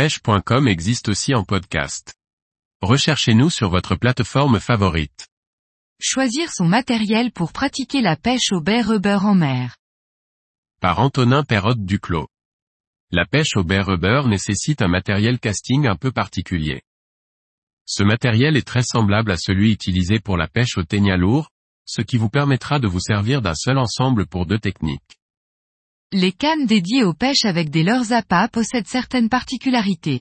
pêche.com existe aussi en podcast. Recherchez-nous sur votre plateforme favorite. Choisir son matériel pour pratiquer la pêche au baie rubber en mer. Par Antonin Perrotte Duclos. La pêche au baie rubber nécessite un matériel casting un peu particulier. Ce matériel est très semblable à celui utilisé pour la pêche au ténia lourd, ce qui vous permettra de vous servir d'un seul ensemble pour deux techniques. Les cannes dédiées aux pêches avec des leurres appâts possèdent certaines particularités.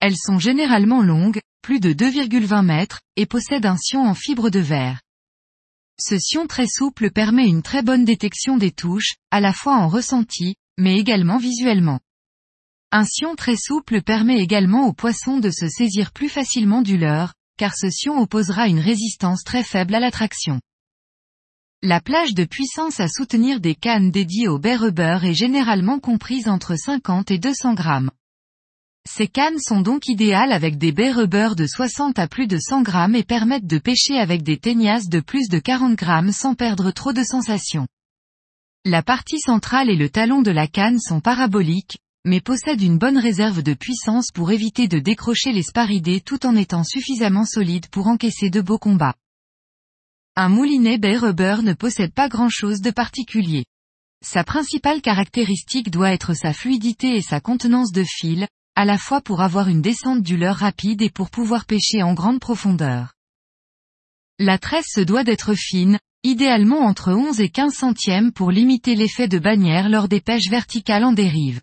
Elles sont généralement longues, plus de 2,20 mètres, et possèdent un sion en fibre de verre. Ce sion très souple permet une très bonne détection des touches, à la fois en ressenti, mais également visuellement. Un sion très souple permet également aux poissons de se saisir plus facilement du leurre, car ce sion opposera une résistance très faible à l'attraction. La plage de puissance à soutenir des cannes dédiées au baie rubber est généralement comprise entre 50 et 200 grammes. Ces cannes sont donc idéales avec des baies rubber de 60 à plus de 100 grammes et permettent de pêcher avec des teignasses de plus de 40 grammes sans perdre trop de sensations. La partie centrale et le talon de la canne sont paraboliques, mais possèdent une bonne réserve de puissance pour éviter de décrocher les sparidés tout en étant suffisamment solides pour encaisser de beaux combats. Un moulinet baie rubber ne possède pas grand-chose de particulier. Sa principale caractéristique doit être sa fluidité et sa contenance de fil, à la fois pour avoir une descente du leurre rapide et pour pouvoir pêcher en grande profondeur. La tresse se doit d'être fine, idéalement entre 11 et 15 centièmes pour limiter l'effet de bannière lors des pêches verticales en dérive.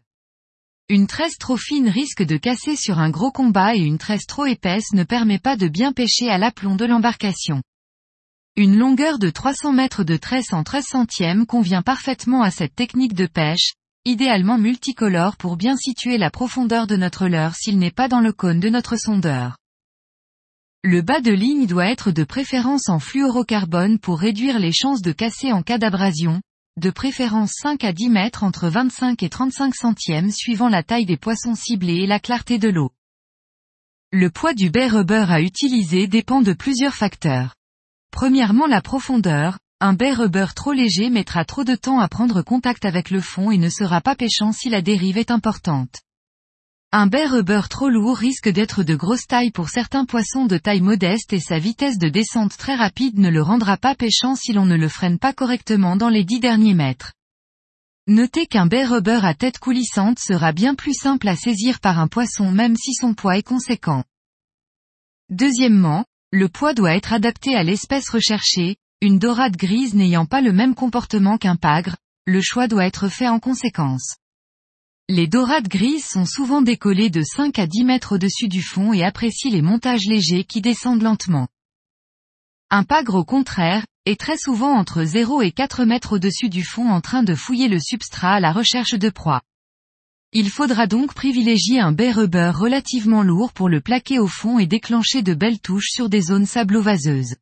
Une tresse trop fine risque de casser sur un gros combat et une tresse trop épaisse ne permet pas de bien pêcher à l'aplomb de l'embarcation. Une longueur de 300 mètres de tresse en 13 centièmes convient parfaitement à cette technique de pêche, idéalement multicolore pour bien situer la profondeur de notre leurre s'il n'est pas dans le cône de notre sondeur. Le bas de ligne doit être de préférence en fluorocarbone pour réduire les chances de casser en cas d'abrasion, de préférence 5 à 10 mètres entre 25 et 35 centièmes suivant la taille des poissons ciblés et la clarté de l'eau. Le poids du baie rubber à utiliser dépend de plusieurs facteurs. Premièrement la profondeur, un baie rubber trop léger mettra trop de temps à prendre contact avec le fond et ne sera pas pêchant si la dérive est importante. Un baie rubber trop lourd risque d'être de grosse taille pour certains poissons de taille modeste et sa vitesse de descente très rapide ne le rendra pas pêchant si l'on ne le freine pas correctement dans les dix derniers mètres. Notez qu'un baie rubber à tête coulissante sera bien plus simple à saisir par un poisson même si son poids est conséquent. Deuxièmement, le poids doit être adapté à l'espèce recherchée, une dorade grise n'ayant pas le même comportement qu'un pagre, le choix doit être fait en conséquence. Les dorades grises sont souvent décollées de 5 à 10 mètres au-dessus du fond et apprécient les montages légers qui descendent lentement. Un pagre au contraire, est très souvent entre 0 et 4 mètres au-dessus du fond en train de fouiller le substrat à la recherche de proie. Il faudra donc privilégier un baie rubber relativement lourd pour le plaquer au fond et déclencher de belles touches sur des zones sablo-vaseuses.